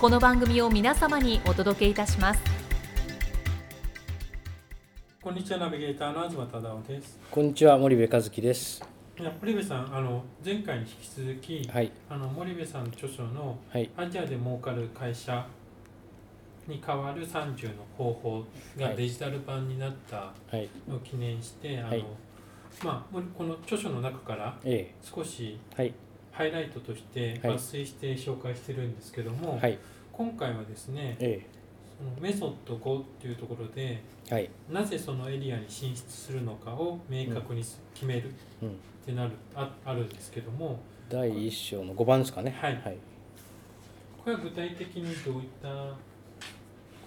この番組を皆様にお届けいたします。こんにちはナビゲーターの東忠夫です。こんにちは森部和樹です。いや森部さんあの前回に引き続き、はい。あの森部さんの著書のはい。アジアで儲かる会社に代わる30の方法がはい。デジタル版になったはい。のを記念して、あのはい。まあ、もうこの著書の中からえ少しえはいハイライトとしてはい。抜粋して紹介してるんですけども、はい。今回はですねえそのメソッド5っていうところでえはい。なぜそのエリアに進出するのかを明確にす決めるっうん。てなるああるんですけども第一章の五番ですかね。はい。はい。これは具体的にどういった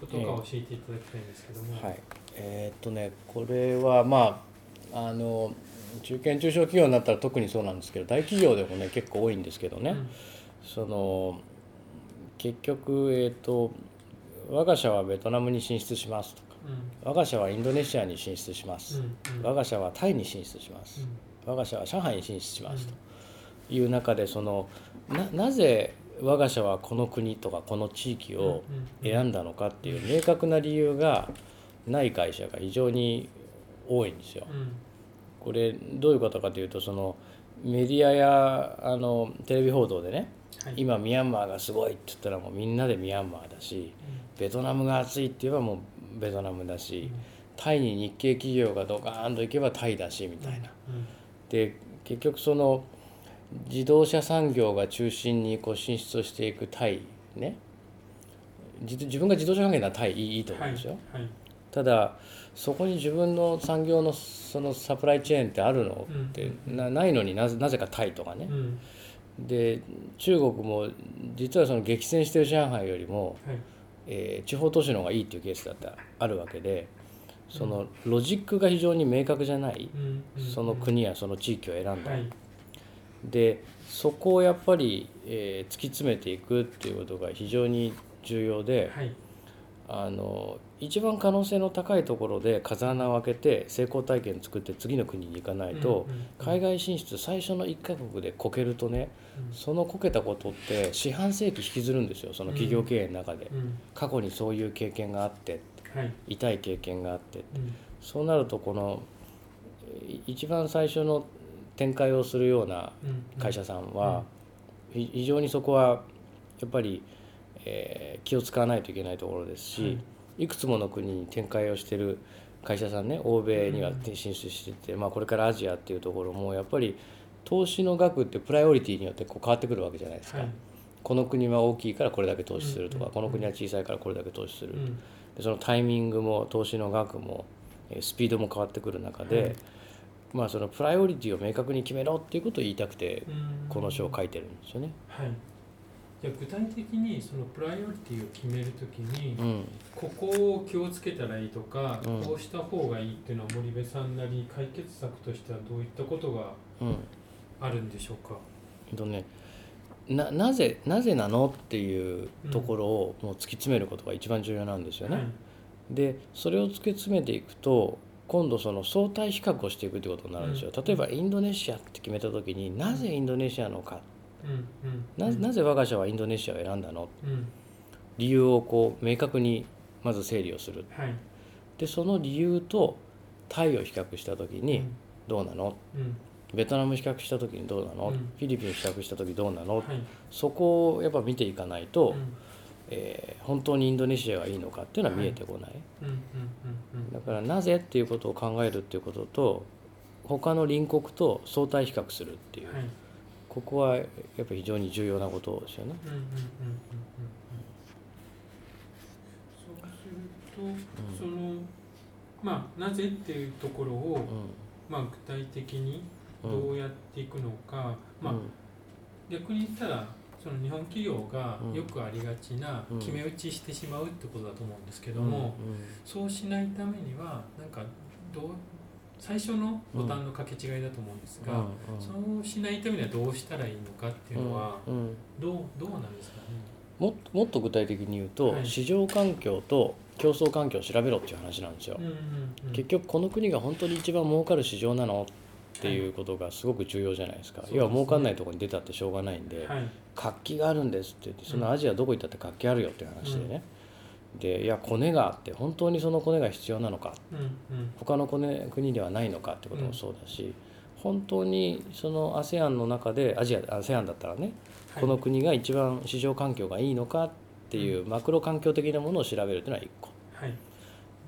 ことか教えていただきたいんですけども、はい。えーっとねこれはまああの中堅中小企業になったら特にそうなんですけど大企業でもね結構多いんですけどね。うんその結局えーっと我が社はベトナムに進出しますとか我が社はインドネシアに進出します、うんうん。我が社はタイに進出します、我が社は上海に進出しますと。いう中でそのななぜ我が社はこの国とかこの地域を選んだのかっていう明確な理由がない会社が非常に多いんですよ。うんうんこれどういうことかというとそのメディアやあのテレビ報道でねはい。今ミャンマーがすごいって言ったらもうみんなでミャンマーだしベトナムが熱いって言えばもうベトナムだしタイに日系企業がドカーンと行けばタイだしみたいな。うん。で結局その自動車産業が中心にこう進出をしていくタイね。自自分が自動車関係ならタイいいいいと思うんですよ、はい。はいただそこに自分の産業のそのサプライチェーンってあるの？ってうん。なないのになぜなぜかタイとかね。う、ん。で中国も実はその激戦してる上海よりも、はい。えー地方都市の方がいいっていうケースだってあるわけでそのロジックが非常に明確じゃない、うんうん。その国やその地域を選んだ、はい。でそこをやっぱり、えー突き詰めていくっていうことが非常に重要ではいあの一番可能性の高いところで風穴を開けて成功体験作って次の国に行かないと、海外進出最初の1カ国でこけるとねうん。そのこけたことって四半世紀引きずるんですよその企業経営の中で、うん。過去にそういう経験があってはい。痛い経験があってうん。そうなるとこのい一番最初の展開をするようなうん会社さんは、ひ非常にそこはやっぱり、えー気を使わないといけないところですし、い、くつもの国に展開をしてる会社さんね欧米にはうん進出してて、まあ、これからアジアっていうところもやっぱり投資の額ってプライオリティによってこう変わってくるわけじゃないですか、はい。この国は大きいからこれだけ投資するとか、うん。この国は小さいからこれだけ投資する、うん。でそのタイミングも投資の額もえースピードも変わってくる中で、はい。まあそのプライオリティを明確に決めろっていうことを言いたくてうん。この書を書いてるんですよね。はいじゃあ具体的にそのプライオリティを決めるときに、うん、ここを気をつけたらいいとか、うんこうした方がいいっていうのは森部さんなりに解決策としてはどういったことがうんあるんでしょうか？えっとねななぜなぜなのっていうところをもう突き詰めることが一番重要なんですよね。はいでそれを突き詰めていくと今度その相対比較をしていくということになるんですよ。うん例えばインドネシアって決めた時になぜインドネシアのかうんうんななぜ我が社はインドネシアを選んだの？うん。理由をこう明確にまず整理をする。はい。でその理由とタイを比較した時にどうなの？うん。ベトナム比較した時にどうなの、うん。フィリピン比較した時どうなの、はい。そこをやっぱ見ていかないと、うん。えー本当にインドネシアがいいのかっていうのは見えてこない、だからなぜっていうことを考えるっていうことと他の隣国と相対比較するっていう。うんはいここはやっぱり非常に重要なことですよね。うんうんうんうんうん。うんそうすると、そのまあなぜっていうところを、まあ、具体的にうん。どうやっていくのか、まあうん。逆に言ったらその日本企業がうん。よくありがちなうん。決め打ちしてしまうってことだと思うんですけども、そうしないためにはなんかどう最初のボタンの掛け違いだと思うんですが、そうしないためにはどうしたらいいのかっていうのはうんうん。どうどうなんですかね？もっともっと具体的に言うと、はい。市場環境と競争環境を調べろっていう話なんですよ。うんうんうん。結局この国が本当に一番儲かる市場なのっていうことがすごく重要じゃないですか、そうですね要は儲かんないところに出たってしょうがないんで、はい。活気があるんですって言ってそのアジアどこ行ったって活気あるよっていう話でね、でいやコネがあって本当にそのコネが必要なのかうんうん。他のコネ国ではないのかってこともそうだし、本当にその ASEAN の中でアジア ASEAN だったらね、はい。この国が一番市場環境がいいのかっていうマクロ環境的なものを調べるというのは1個。はい。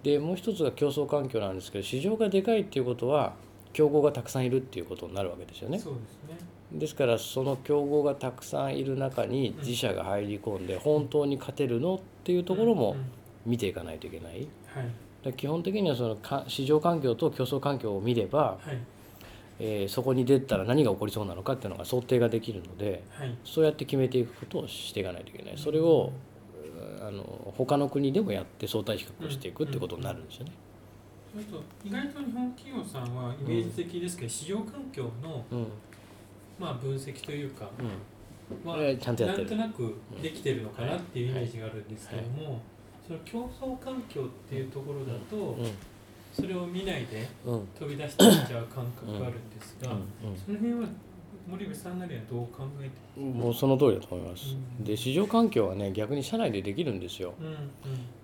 でもう一つが競争環境なんですけど市場がでかいっていうことは競合がたくさんいるっていうことになるわけですよね。そうですね。ですからその競合がたくさんいる中に自社が入り込んで本当に勝てるのっていうところもうんうん。見ていかないといけない。はい。で基本的にはそのか市場環境と競争環境を見れば、はい。えーそこに出たら何が起こりそうなのかっていうのが想定ができるのではい。そうやって決めていくことをしていかないといけない。それをあの他の国でもやって相対比較をしていくってことになるんですよね。意外と日本企業さんはイメージ的ですけど、市場環境の、うんまあ、分析というか、うん。まあ、えーちゃんとなんとなくできてるのかなっていうイメージがあるんですけども、その競争環境っていうところだと、それを見ないで飛び出していっちゃう感覚があるんですが、うその辺は森部さんなりはどう考えてもうその通りだと思います。うん。で市場環境はね逆に社内でできるんですよ。うんうん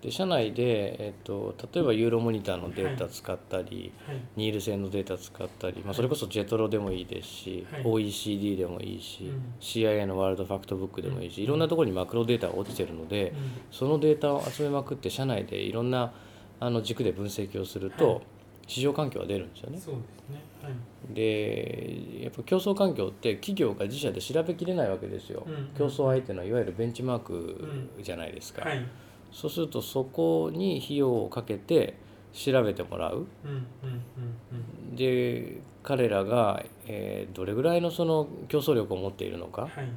で社内で、えっと、例えばユーロモニターのデータ使ったり、はい。ニールセンのデータ使ったり、まあ、それこそジェトロでもいいですし、はい。OECD でもいいし、うん。CIA のワールドファクトブックでもいいし、うん。いろんなところにマクロデータが落ちてるので、うん。そのデータを集めまくって社内でいろんなあの軸で分析をすると、はい市場環境は出るんですよね。そうですね。はい。でやっぱ競争環境って企業が自社で調べきれないわけですよ、うんうん。競争相手のいわゆるベンチマークじゃないですか、はいそうするとそこに費用をかけて調べてもらう。うんうんうんうん。で彼らが、えーどれぐらいのその競争力を持っているのか。はい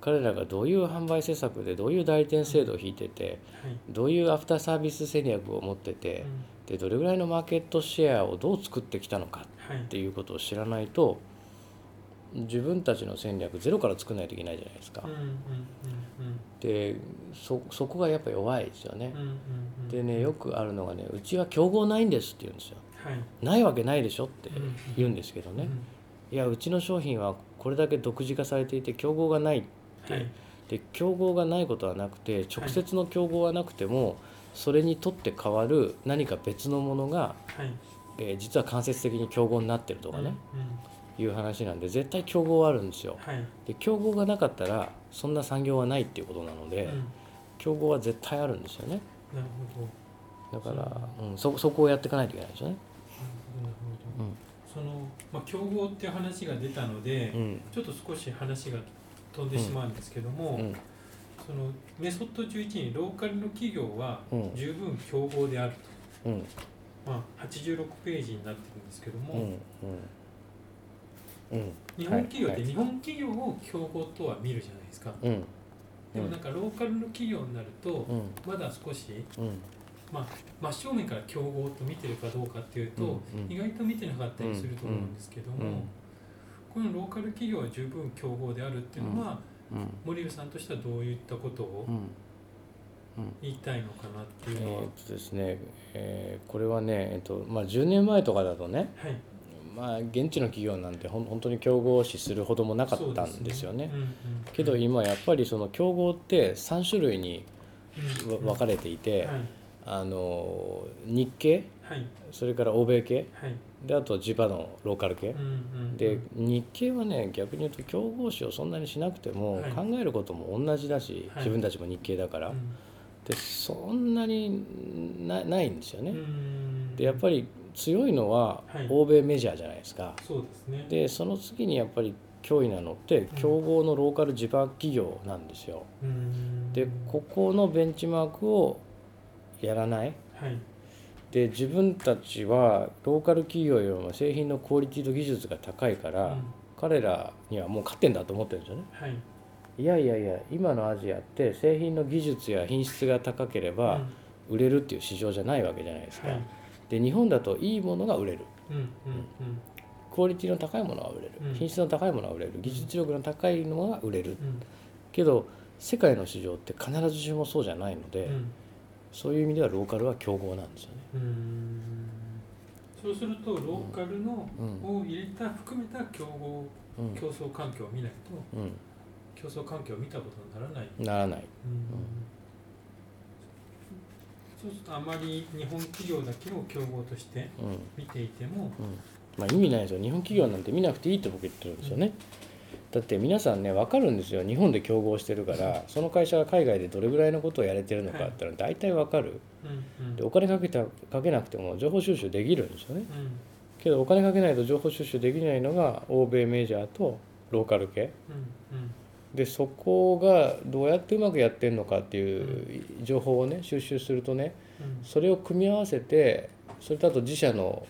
彼らがどういう販売施策でどういう代理店制度を引いててはい。どういうアフターサービス戦略を持っててでどれぐらいのマーケットシェアをどう作ってきたのかはい。っていうことを知らないと自分たちの戦略ゼロから作らないといけないじゃないですか。でそそこがやっぱ弱いですよね。でねよくあるのがねうちは競合ないんですって言うんですよ。はい。ないわけないでしょってうん言うんですけどね。うん。いやうちの商品はこれだけ独自化されていて競合がないはい。で競合がないことはなくて直接の競合はなくてもそれにとって変わる何か別のものが、はい。えー実は間接的に競合になってるとかね、いう話なんで絶対競合はあるんですよ。はい。で競合がなかったらそんな産業はないっていうことなので、うん。競合は絶対あるんですよね。なるほど。だから、う。ん、そそこをやっていかないといけないですよね。そのまあ競合っていう話が出たのでうん。ちょっと少し話が飛んでしまうんですけどもうん。そのメソッド11にローカルの企業はうん。十分競合であると、うん。まあ、86ページになってるんですけども、日本企業ってはい。日本企業を競合とは見るじゃないですか、うん。でもなんかローカルの企業になるとうん。まだ少しうん。まあ真正面から競合と見てるかどうかっていうと、意外と見てなかったりすると思うんですけども、うんこのローカル企業は十分競合であるっていうのは、うん森部さんとしてはどういったことをうん。言いたいのかなっていうのは、えーっとですね、えーこれはね、えっとまあ、10年前とかだとね、はい。まあ、現地の企業なんてほん本当に競合視するほどもなかったんですよね。うんうんけど今やっぱりその競合って3種類に分かれていて、はい。あの日系はい。それから欧米系はいであと地場のローカル系。で日系はね逆に言うと競合視をそんなにしなくても、はい。考えることも同じだし、はい。自分たちも日系だから、うん。でそんなになないんですよね。でやっぱり強いのは欧米メジャーじゃないですか。はい、そうでその次にやっぱり脅威なのって競合のローカル地場企業なんですよ。でここのベンチマークをやらない、で自分たちはローカル企業よりも製品のクオリティと技術が高いから、うん、彼らにはもう勝ってんだと思ってるんですよね。はい、いやいやいや今のアジアって製品の技術や品質が高ければ売れるっていう市場じゃないわけじゃないですか。はい、で日本だといいものが売れる。うんうんうん。クオリティの高いものは売れる、品質の高いものは売れる。技術力の高いのは売れる、けど世界の市場って必ずしもそうじゃないので、そういう意味ではローカルは競合なんですよね。そうするとローカルの、を入れた含めた競合、競争環境を見ないと、競争環境を見たことにならない。ならない、そうするとあまり日本企業だけを競合として見ていても、まあ、意味ないですよ。日本企業なんて見なくていいって僕言ってるんですよね。だって皆さんね分かるんですよ。日本で競合してるからその会社が海外でどれぐらいのことをやれてるのかってのは大体分かる、でお金かけたかけなくても情報収集できるんですよね、けどお金かけないと情報収集できないのが欧米メジャーとローカル系、でそこがどうやってうまくやってるのかっていう情報をね収集するとね、それを組み合わせてそれとあと自社の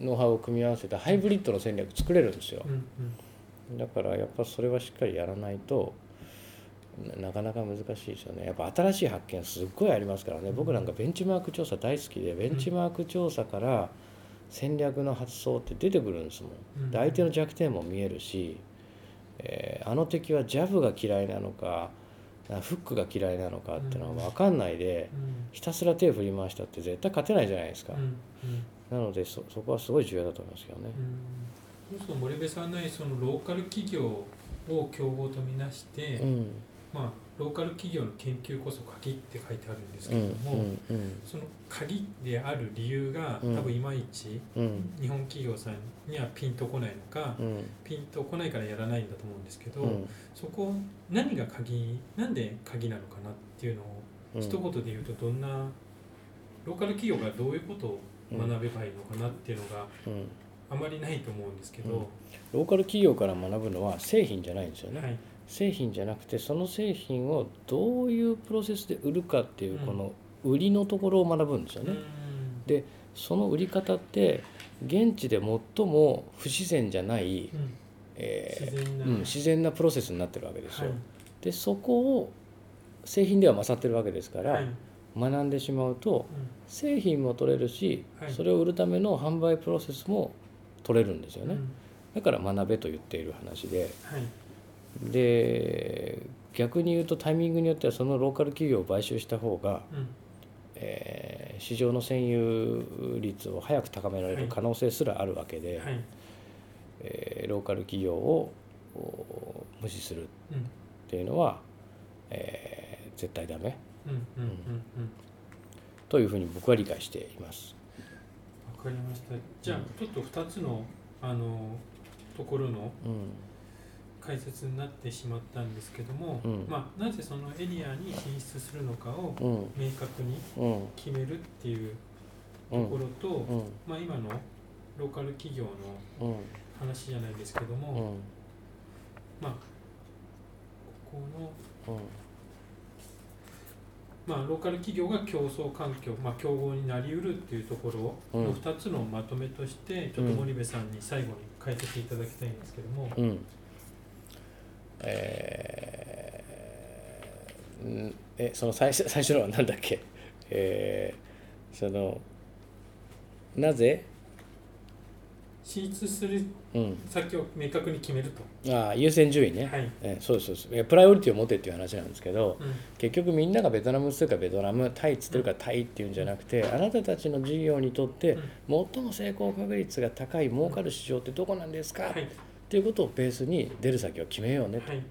ノウハウを組み合わせたハイブリッドの戦略作れるんですよ、だからやっぱそれはしっかりやらないとなかなか難しいですよね。やっぱ新しい発見すっごいありますからね。僕なんかベンチマーク調査大好きでベンチマーク調査から戦略の発想って出てくるんですもん。で相手の弱点も見えるし、えー、あの敵はジャブが嫌いなのかフックが嫌いなのかっていうのは分かんないで、ひたすら手を振り回したって絶対勝てないじゃないですか、なのでそそこはすごい重要だと思いますけどね。そうすると森部さんのそのローカル企業を競合とみなして、うん、まあローカル企業の研究こそ鍵って書いてあるんですけれども、うんうんうん、その鍵である理由が多分いまいち日本企業さんにはピンとこないのか、うん、ピンとこないからやらないんだと思うんですけど、うん、そこ何が鍵なんで鍵なのかなっていうのを一言で言うとどんなローカル企業がどういうことを学べばいいのかなっていうのが、あまりないと思うんですけど、うん、ローカル企業から学ぶのは製品じゃないんですよね、はい、製品じゃなくてその製品をどういうプロセスで売るかっていうこの売りのところを学ぶんですよね、うん、でその売り方って現地で最も不自然じゃない、うん。えー、自然な、うん、自然なプロセスになってるわけですよ、はい、でそこを製品では勝ってるわけですから、はい。学んでしまうと、製品も取れるし、それを売るための販売プロセスも取れるんですよね、だから学べと言っている話で、はい、で逆に言うとタイミングによってはそのローカル企業を買収した方が、うん、えー、市場の占有率を早く高められる可能性すらあるわけで、はい、えー、ローカル企業を無視するっていうのは、うん、えー、絶対ダメ、というふうに僕は理解しています。かりました。じゃあちょっと2つのあのところの解説になってしまったんですけども、うん、まあ、なぜそのエリアに進出するのかを明確に決めるっていうところと、うん、まあ、今のローカル企業の話じゃないですけども、まあここのまあ、ローカル企業が競争環境、まあ、競合になりうるっていうところの2つのまとめとしてちょっと森部さんに最後に解説いただきたいんですけども。うん、えー、えその最初最初のは何だっけ、えー、そのなぜ進出する先を明確に決めると、ああ優先順位ね、はい。えそうですそうプライオリティを持てっていう話なんですけど、うん、結局みんながベトナムっつうかベトナムタイっつってるからタイっていうんじゃなくて、あなたたちの事業にとって最も成功確率が高い儲かる市場ってどこなんですか、はい、っていうことをベースに出る先を決めようねと、はい、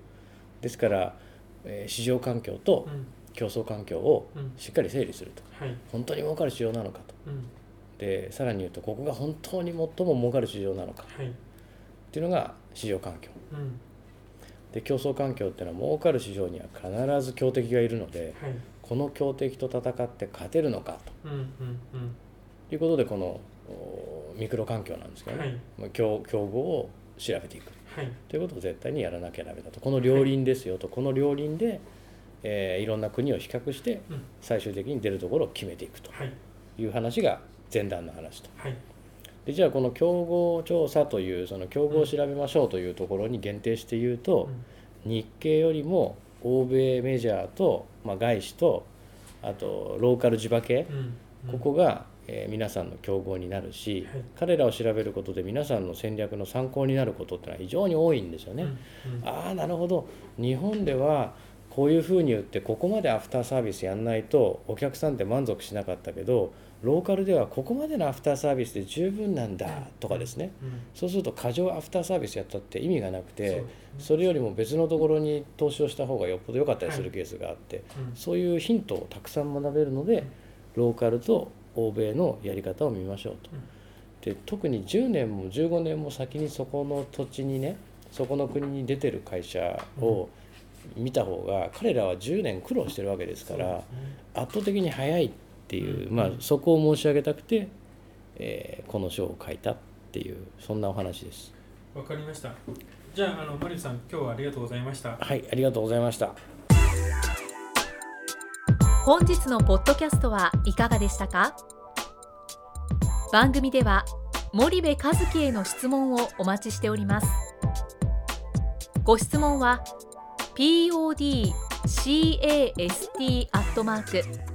ですから、えー、市場環境と競争環境をしっかり整理すると、本当に儲かる市場なのかと。でさらに言うとここが本当に最も儲かる市場なのか、はい、っていうのが市場環境、うん、で競争環境っていうのは儲かる市場には必ず強敵がいるので、はい、この強敵と戦って勝てるのかと、うんうんうん、いうことでこのミクロ環境なんですけどね、はい、競競合を調べていく、はい、ということを絶対にやらなきゃダメだと。この両輪ですよと、この両輪で、えー、いろんな国を比較して最終的に出るところを決めていくという話が前段の話と。はい。でじゃあこの競合調査というその競合を調べましょうというところに限定して言うと、日系よりも欧米メジャーと、まあ、外資とあとローカル地場系、ここが、えー、皆さんの競合になるし、はい、彼らを調べることで皆さんの戦略の参考になることってのは非常に多いんですよね。うん。うん、ああなるほど。日本ではこういうふうに言ってここまでアフターサービスやんないとお客さんって満足しなかったけどローカルではここまでのアフターサービスで十分なんだとかですね、そうすると過剰アフターサービスやったって意味がなくてそれよりも別のところに投資をした方がよっぽど良かったりするケースがあって、そういうヒントをたくさん学べるのでローカルと欧米のやり方を見ましょうと。で特に10年も15年も先にそこの土地にねそこの国に出てる会社を見た方が彼らは10年苦労してるわけですから圧倒的に早いっていう、まあ、そこを申し上げたくて、えー、この書を書いたっていうそんなお話です。わかりました。じゃああのマリさん今日はありがとうございました。はいありがとうございました。本日のポッドキャストはいかがでしたか？番組では森部和樹への質問をお待ちしておりますご質問は podcast アットマーク